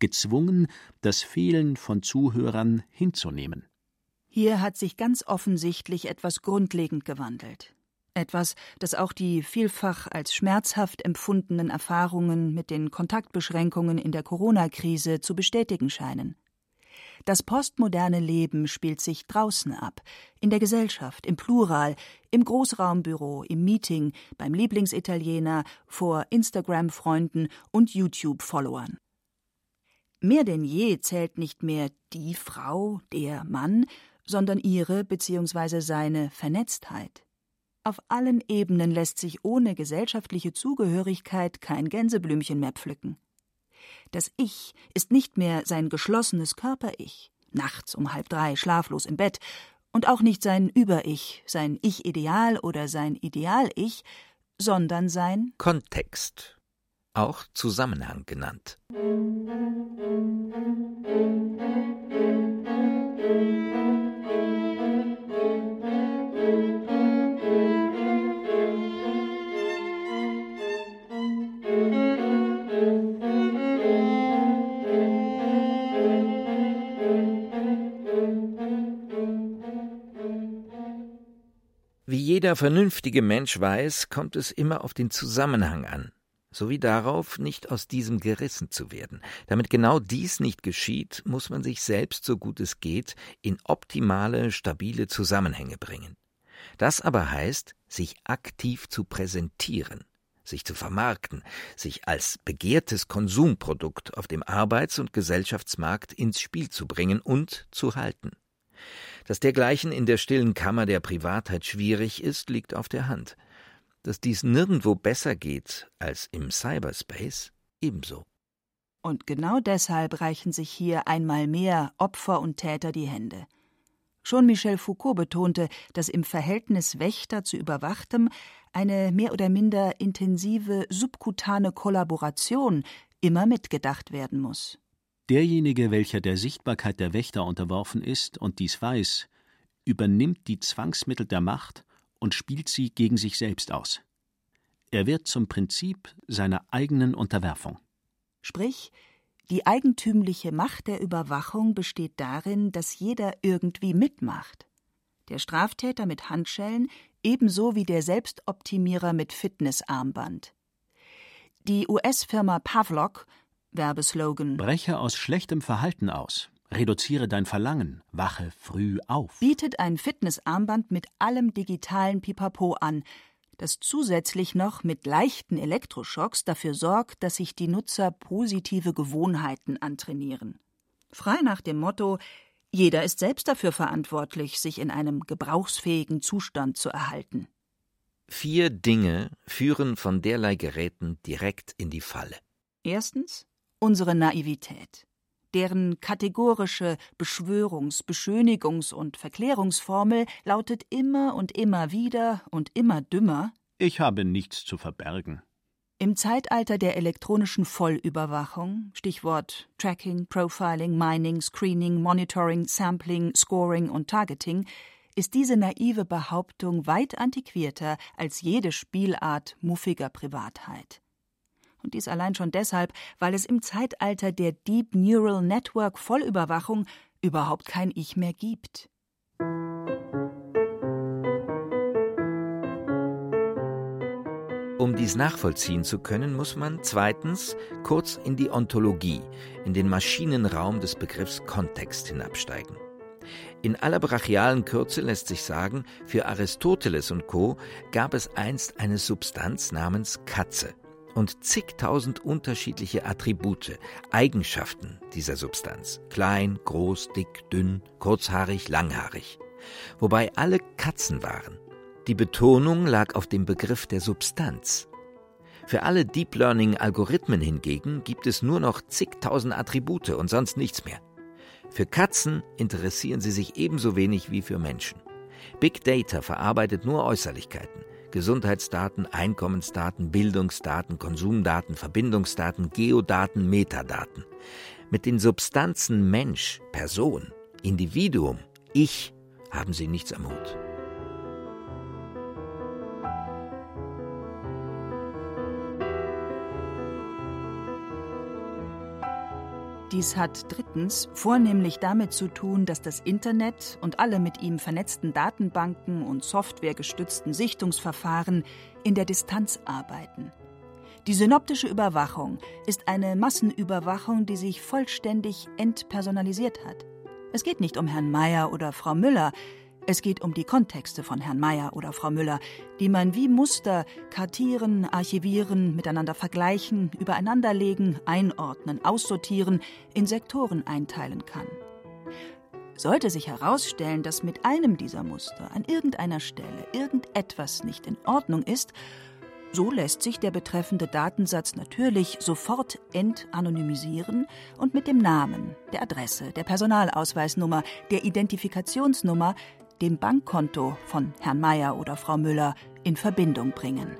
gezwungen, das Fehlen von Zuhörern hinzunehmen. Hier hat sich ganz offensichtlich etwas grundlegend gewandelt. Etwas, das auch die vielfach als schmerzhaft empfundenen Erfahrungen mit den Kontaktbeschränkungen in der Corona-Krise zu bestätigen scheinen. Das postmoderne Leben spielt sich draußen ab, in der Gesellschaft, im Plural, im Großraumbüro, im Meeting, beim Lieblingsitaliener, vor Instagram-Freunden und YouTube-Followern. Mehr denn je zählt nicht mehr die Frau, der Mann, sondern ihre bzw. seine Vernetztheit. Auf allen Ebenen lässt sich ohne gesellschaftliche Zugehörigkeit kein Gänseblümchen mehr pflücken. Das Ich ist nicht mehr sein geschlossenes Körper-Ich, nachts um halb drei schlaflos im Bett, und auch nicht sein Über-Ich, sein Ich-Ideal oder sein Ideal-Ich, sondern sein Kontext, auch Zusammenhang genannt. Jeder vernünftige Mensch weiß, kommt es immer auf den Zusammenhang an, sowie darauf, nicht aus diesem gerissen zu werden. Damit genau dies nicht geschieht, muss man sich selbst, so gut es geht, in optimale, stabile Zusammenhänge bringen. Das aber heißt, sich aktiv zu präsentieren, sich zu vermarkten, sich als begehrtes Konsumprodukt auf dem Arbeits- und Gesellschaftsmarkt ins Spiel zu bringen und zu halten. Dass dergleichen in der stillen Kammer der Privatheit schwierig ist, liegt auf der Hand. Dass dies nirgendwo besser geht als im Cyberspace, ebenso. Und genau deshalb reichen sich hier einmal mehr Opfer und Täter die Hände. Schon Michel Foucault betonte, dass im Verhältnis Wächter zu Überwachtem eine mehr oder minder intensive subkutane Kollaboration immer mitgedacht werden muss. Derjenige, welcher der Sichtbarkeit der Wächter unterworfen ist und dies weiß, übernimmt die Zwangsmittel der Macht und spielt sie gegen sich selbst aus. Er wird zum Prinzip seiner eigenen Unterwerfung. Sprich, die eigentümliche Macht der Überwachung besteht darin, dass jeder irgendwie mitmacht. Der Straftäter mit Handschellen ebenso wie der Selbstoptimierer mit Fitnessarmband. Die US-Firma Pavlok Werbeslogan. Breche aus schlechtem Verhalten aus. Reduziere dein Verlangen. Wache früh auf. Bietet ein Fitnessarmband mit allem digitalen Pipapo an, das zusätzlich noch mit leichten Elektroschocks dafür sorgt, dass sich die Nutzer positive Gewohnheiten antrainieren. Frei nach dem Motto jeder ist selbst dafür verantwortlich, sich in einem gebrauchsfähigen Zustand zu erhalten. Vier Dinge führen von derlei Geräten direkt in die Falle. Erstens unsere Naivität, deren kategorische Beschwörungs-, Beschönigungs- und Verklärungsformel lautet immer und immer wieder und immer dümmer Ich habe nichts zu verbergen. Im Zeitalter der elektronischen Vollüberwachung, Stichwort Tracking, Profiling, Mining, Screening, Monitoring, Sampling, Scoring und Targeting, ist diese naive Behauptung weit antiquierter als jede Spielart muffiger Privatheit und dies allein schon deshalb, weil es im Zeitalter der Deep Neural Network Vollüberwachung überhaupt kein Ich mehr gibt. Um dies nachvollziehen zu können, muss man zweitens kurz in die Ontologie, in den Maschinenraum des Begriffs Kontext hinabsteigen. In aller brachialen Kürze lässt sich sagen, für Aristoteles und Co. gab es einst eine Substanz namens Katze und zigtausend unterschiedliche Attribute, Eigenschaften dieser Substanz. Klein, groß, dick, dünn, kurzhaarig, langhaarig. Wobei alle Katzen waren. Die Betonung lag auf dem Begriff der Substanz. Für alle Deep Learning-Algorithmen hingegen gibt es nur noch zigtausend Attribute und sonst nichts mehr. Für Katzen interessieren sie sich ebenso wenig wie für Menschen. Big Data verarbeitet nur Äußerlichkeiten. Gesundheitsdaten, Einkommensdaten, Bildungsdaten, Konsumdaten, Verbindungsdaten, Geodaten, Metadaten. Mit den Substanzen Mensch, Person, Individuum, Ich haben sie nichts am Hut. Dies hat drittens vornehmlich damit zu tun, dass das Internet und alle mit ihm vernetzten Datenbanken und softwaregestützten Sichtungsverfahren in der Distanz arbeiten. Die synoptische Überwachung ist eine Massenüberwachung, die sich vollständig entpersonalisiert hat. Es geht nicht um Herrn Meier oder Frau Müller, es geht um die Kontexte von Herrn Meier oder Frau Müller, die man wie Muster kartieren, archivieren, miteinander vergleichen, übereinanderlegen, einordnen, aussortieren, in Sektoren einteilen kann. Sollte sich herausstellen, dass mit einem dieser Muster an irgendeiner Stelle irgendetwas nicht in Ordnung ist, so lässt sich der betreffende Datensatz natürlich sofort entanonymisieren und mit dem Namen, der Adresse, der Personalausweisnummer, der Identifikationsnummer dem Bankkonto von Herrn Meier oder Frau Müller in Verbindung bringen.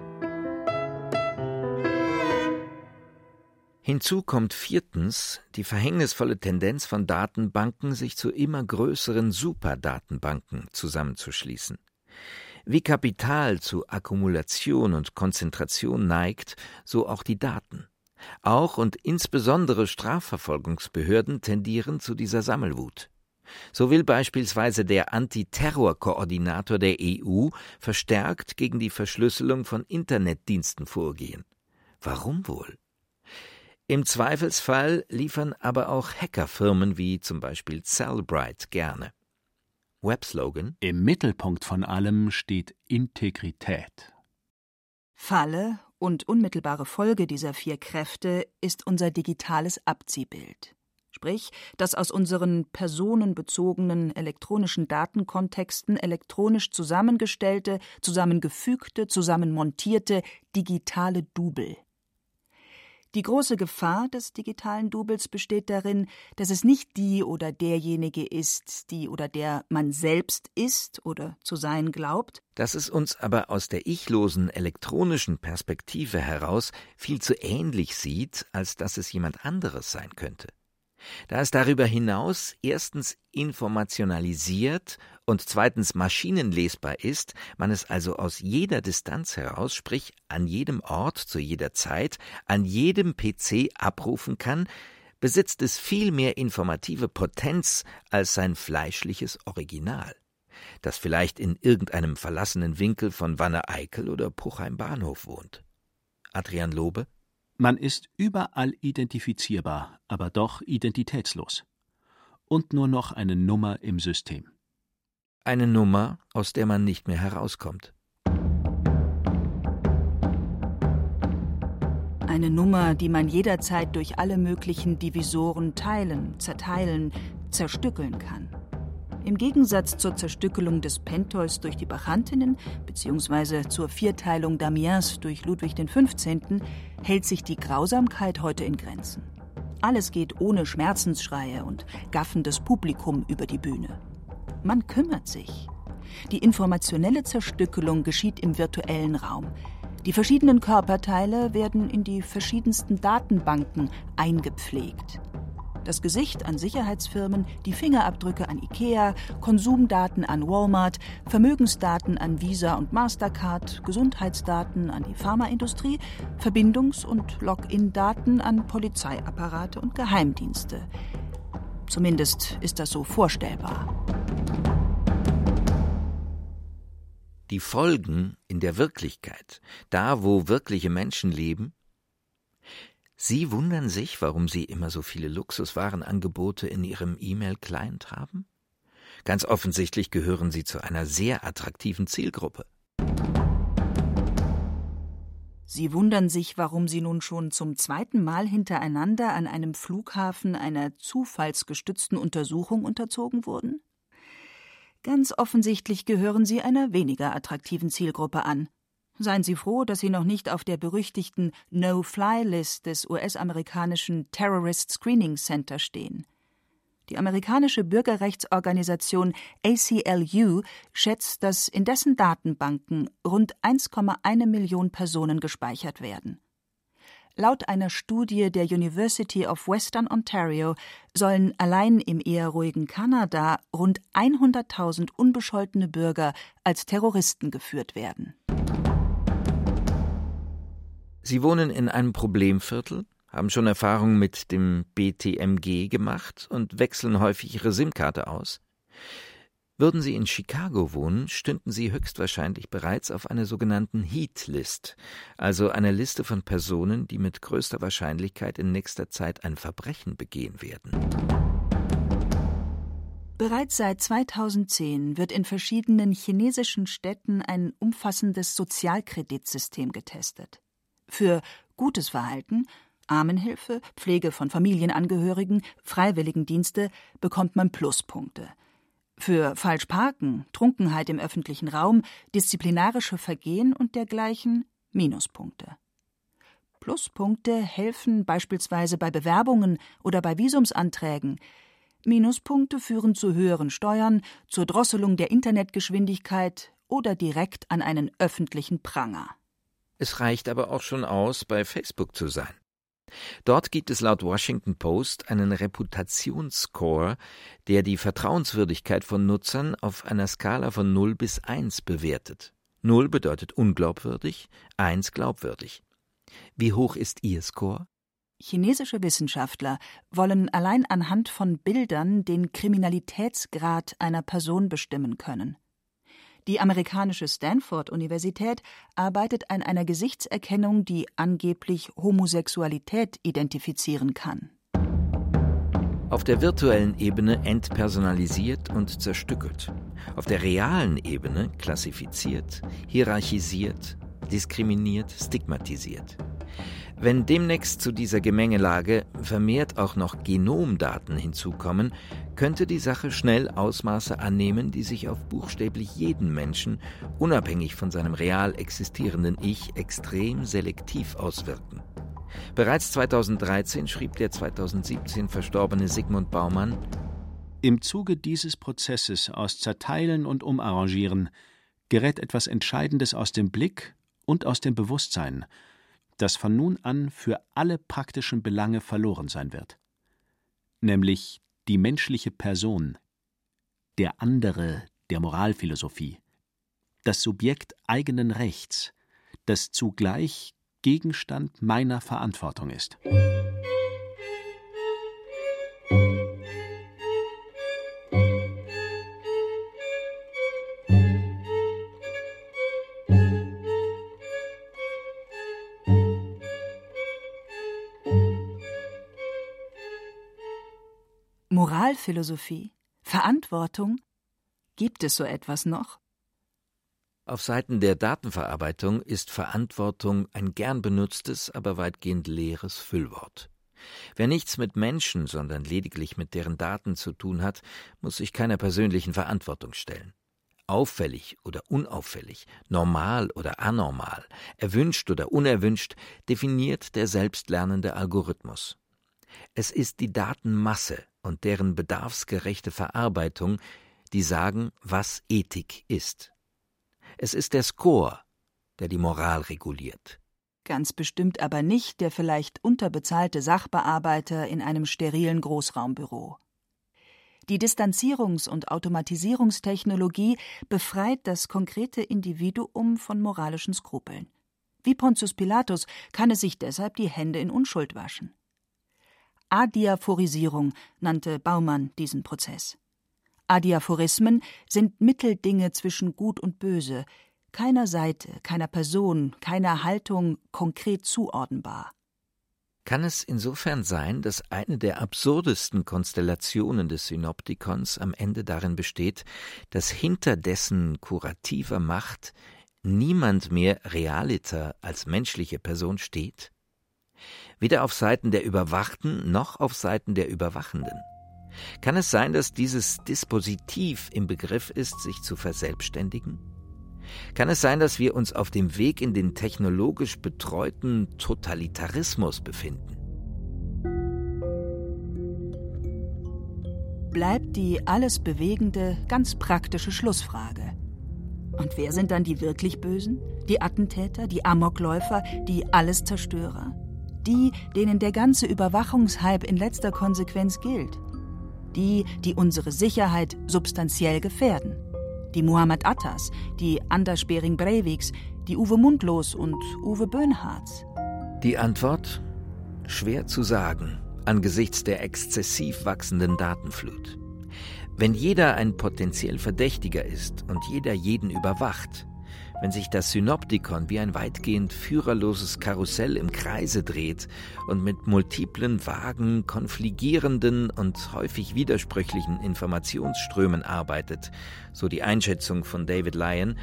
Hinzu kommt viertens die verhängnisvolle Tendenz von Datenbanken, sich zu immer größeren Superdatenbanken zusammenzuschließen. Wie Kapital zu Akkumulation und Konzentration neigt, so auch die Daten. Auch und insbesondere Strafverfolgungsbehörden tendieren zu dieser Sammelwut. So will beispielsweise der Antiterrorkoordinator der EU verstärkt gegen die Verschlüsselung von Internetdiensten vorgehen. Warum wohl? Im Zweifelsfall liefern aber auch Hackerfirmen wie zum Beispiel Cellbrite gerne. Webslogan Im Mittelpunkt von allem steht Integrität. Falle und unmittelbare Folge dieser vier Kräfte ist unser digitales Abziehbild sprich, dass aus unseren personenbezogenen elektronischen Datenkontexten elektronisch zusammengestellte, zusammengefügte, zusammenmontierte digitale Double. Die große Gefahr des digitalen Doubles besteht darin, dass es nicht die oder derjenige ist, die oder der man selbst ist oder zu sein glaubt, dass es uns aber aus der ichlosen elektronischen Perspektive heraus viel zu ähnlich sieht, als dass es jemand anderes sein könnte. Da es darüber hinaus erstens informationalisiert und zweitens maschinenlesbar ist, man es also aus jeder Distanz heraus, sprich an jedem Ort, zu jeder Zeit, an jedem PC abrufen kann, besitzt es viel mehr informative Potenz als sein fleischliches Original, das vielleicht in irgendeinem verlassenen Winkel von Wanne-Eickel oder Puchheim Bahnhof wohnt. Adrian Lobe man ist überall identifizierbar, aber doch identitätslos. Und nur noch eine Nummer im System. Eine Nummer, aus der man nicht mehr herauskommt. Eine Nummer, die man jederzeit durch alle möglichen Divisoren teilen, zerteilen, zerstückeln kann. Im Gegensatz zur Zerstückelung des Pentheus durch die Bachantinnen bzw. zur Vierteilung Damiens durch Ludwig XV. hält sich die Grausamkeit heute in Grenzen. Alles geht ohne Schmerzensschreie und gaffendes Publikum über die Bühne. Man kümmert sich. Die informationelle Zerstückelung geschieht im virtuellen Raum. Die verschiedenen Körperteile werden in die verschiedensten Datenbanken eingepflegt das Gesicht an Sicherheitsfirmen, die Fingerabdrücke an IKEA, Konsumdaten an Walmart, Vermögensdaten an Visa und Mastercard, Gesundheitsdaten an die Pharmaindustrie, Verbindungs- und Login-Daten an Polizeiapparate und Geheimdienste. Zumindest ist das so vorstellbar. die Folgen in der Wirklichkeit, da wo wirkliche Menschen leben? Sie wundern sich, warum Sie immer so viele Luxuswarenangebote in Ihrem E-Mail-Client haben? Ganz offensichtlich gehören Sie zu einer sehr attraktiven Zielgruppe. Sie wundern sich, warum Sie nun schon zum zweiten Mal hintereinander an einem Flughafen einer zufallsgestützten Untersuchung unterzogen wurden? Ganz offensichtlich gehören Sie einer weniger attraktiven Zielgruppe an. Seien Sie froh, dass Sie noch nicht auf der berüchtigten No-Fly-List des US-amerikanischen Terrorist Screening Center stehen. Die amerikanische Bürgerrechtsorganisation ACLU schätzt, dass in dessen Datenbanken rund 1,1 Million Personen gespeichert werden. Laut einer Studie der University of Western Ontario sollen allein im eher ruhigen Kanada rund 100.000 unbescholtene Bürger als Terroristen geführt werden. Sie wohnen in einem Problemviertel, haben schon Erfahrung mit dem BTMG gemacht und wechseln häufig ihre SIM-Karte aus. Würden Sie in Chicago wohnen, stünden Sie höchstwahrscheinlich bereits auf einer sogenannten Heat-List, also einer Liste von Personen, die mit größter Wahrscheinlichkeit in nächster Zeit ein Verbrechen begehen werden. Bereits seit 2010 wird in verschiedenen chinesischen Städten ein umfassendes Sozialkreditsystem getestet. Für gutes Verhalten Armenhilfe, Pflege von Familienangehörigen, Freiwilligendienste bekommt man Pluspunkte. Für Falschparken, Trunkenheit im öffentlichen Raum, disziplinarische Vergehen und dergleichen Minuspunkte. Pluspunkte helfen beispielsweise bei Bewerbungen oder bei Visumsanträgen. Minuspunkte führen zu höheren Steuern, zur Drosselung der Internetgeschwindigkeit oder direkt an einen öffentlichen Pranger. Es reicht aber auch schon aus, bei Facebook zu sein. Dort gibt es laut Washington Post einen Reputationsscore, der die Vertrauenswürdigkeit von Nutzern auf einer Skala von 0 bis 1 bewertet. 0 bedeutet unglaubwürdig, 1 glaubwürdig. Wie hoch ist Ihr Score? Chinesische Wissenschaftler wollen allein anhand von Bildern den Kriminalitätsgrad einer Person bestimmen können. Die amerikanische Stanford-Universität arbeitet an einer Gesichtserkennung, die angeblich Homosexualität identifizieren kann. Auf der virtuellen Ebene entpersonalisiert und zerstückelt. Auf der realen Ebene klassifiziert, hierarchisiert, diskriminiert, stigmatisiert. Wenn demnächst zu dieser Gemengelage vermehrt auch noch Genomdaten hinzukommen, könnte die Sache schnell Ausmaße annehmen, die sich auf buchstäblich jeden Menschen, unabhängig von seinem real existierenden Ich, extrem selektiv auswirken. Bereits 2013 schrieb der 2017 verstorbene Sigmund Baumann Im Zuge dieses Prozesses aus Zerteilen und Umarrangieren gerät etwas Entscheidendes aus dem Blick und aus dem Bewusstsein, das von nun an für alle praktischen Belange verloren sein wird, nämlich die menschliche Person, der andere der Moralphilosophie, das Subjekt eigenen Rechts, das zugleich Gegenstand meiner Verantwortung ist. Moralphilosophie? Verantwortung? Gibt es so etwas noch? Auf Seiten der Datenverarbeitung ist Verantwortung ein gern benutztes, aber weitgehend leeres Füllwort. Wer nichts mit Menschen, sondern lediglich mit deren Daten zu tun hat, muss sich keiner persönlichen Verantwortung stellen. Auffällig oder unauffällig, normal oder anormal, erwünscht oder unerwünscht, definiert der selbstlernende Algorithmus. Es ist die Datenmasse und deren bedarfsgerechte Verarbeitung, die sagen, was Ethik ist. Es ist der Score, der die Moral reguliert. Ganz bestimmt aber nicht der vielleicht unterbezahlte Sachbearbeiter in einem sterilen Großraumbüro. Die Distanzierungs- und Automatisierungstechnologie befreit das konkrete Individuum von moralischen Skrupeln. Wie Pontius Pilatus kann es sich deshalb die Hände in Unschuld waschen. Adiaphorisierung nannte Baumann diesen Prozess. Adiaphorismen sind Mitteldinge zwischen Gut und Böse, keiner Seite, keiner Person, keiner Haltung konkret zuordnenbar. Kann es insofern sein, dass eine der absurdesten Konstellationen des Synoptikons am Ende darin besteht, dass hinter dessen kurativer Macht niemand mehr realiter als menschliche Person steht? Weder auf Seiten der Überwachten noch auf Seiten der Überwachenden. Kann es sein, dass dieses Dispositiv im Begriff ist, sich zu verselbstständigen? Kann es sein, dass wir uns auf dem Weg in den technologisch betreuten Totalitarismus befinden? Bleibt die alles bewegende, ganz praktische Schlussfrage. Und wer sind dann die wirklich Bösen? Die Attentäter, die Amokläufer, die Alleszerstörer? Die, denen der ganze Überwachungshype in letzter Konsequenz gilt? Die, die unsere Sicherheit substanziell gefährden? Die Muhammad Attas, die Anders Bering Breiviks, die Uwe Mundlos und Uwe Böhnhards? Die Antwort? Schwer zu sagen angesichts der exzessiv wachsenden Datenflut. Wenn jeder ein potenziell Verdächtiger ist und jeder jeden überwacht, wenn sich das Synoptikon wie ein weitgehend führerloses Karussell im Kreise dreht und mit multiplen, vagen, konfligierenden und häufig widersprüchlichen Informationsströmen arbeitet, so die Einschätzung von David Lyon,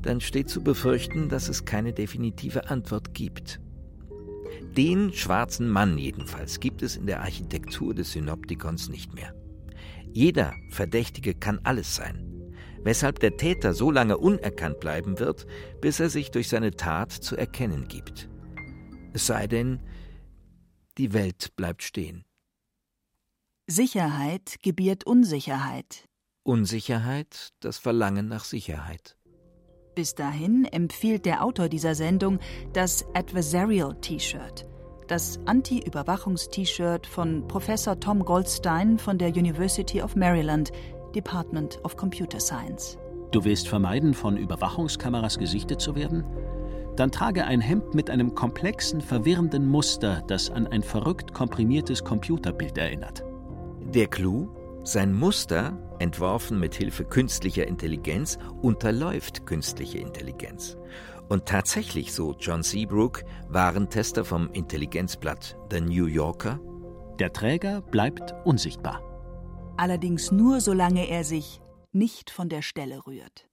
dann steht zu befürchten, dass es keine definitive Antwort gibt. Den schwarzen Mann jedenfalls gibt es in der Architektur des Synoptikons nicht mehr. Jeder Verdächtige kann alles sein, weshalb der Täter so lange unerkannt bleiben wird, bis er sich durch seine Tat zu erkennen gibt. Es sei denn, die Welt bleibt stehen. Sicherheit gebiert Unsicherheit. Unsicherheit das Verlangen nach Sicherheit. Bis dahin empfiehlt der Autor dieser Sendung das Adversarial T-Shirt, das Anti-Überwachungs-T-Shirt von Professor Tom Goldstein von der University of Maryland, Department of Computer Science. Du willst vermeiden, von Überwachungskameras gesichtet zu werden? Dann trage ein Hemd mit einem komplexen, verwirrenden Muster, das an ein verrückt komprimiertes Computerbild erinnert. Der Clou? Sein Muster, entworfen mit Hilfe künstlicher Intelligenz, unterläuft künstliche Intelligenz. Und tatsächlich, so John Seabrook, Warentester vom Intelligenzblatt The New Yorker, der Träger bleibt unsichtbar. Allerdings nur solange er sich nicht von der Stelle rührt.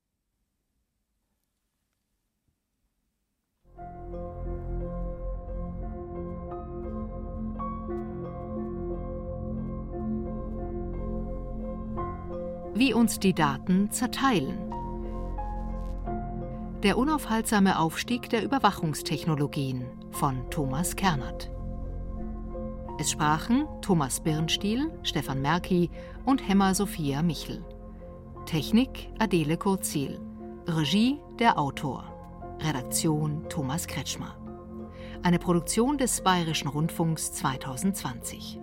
wie uns die Daten zerteilen. Der unaufhaltsame Aufstieg der Überwachungstechnologien von Thomas Kernert. Es sprachen Thomas Birnstiel, Stefan Merki und Hemmer Sophia Michel. Technik Adele Kurzil. Regie der Autor. Redaktion Thomas Kretschmer. Eine Produktion des Bayerischen Rundfunks 2020.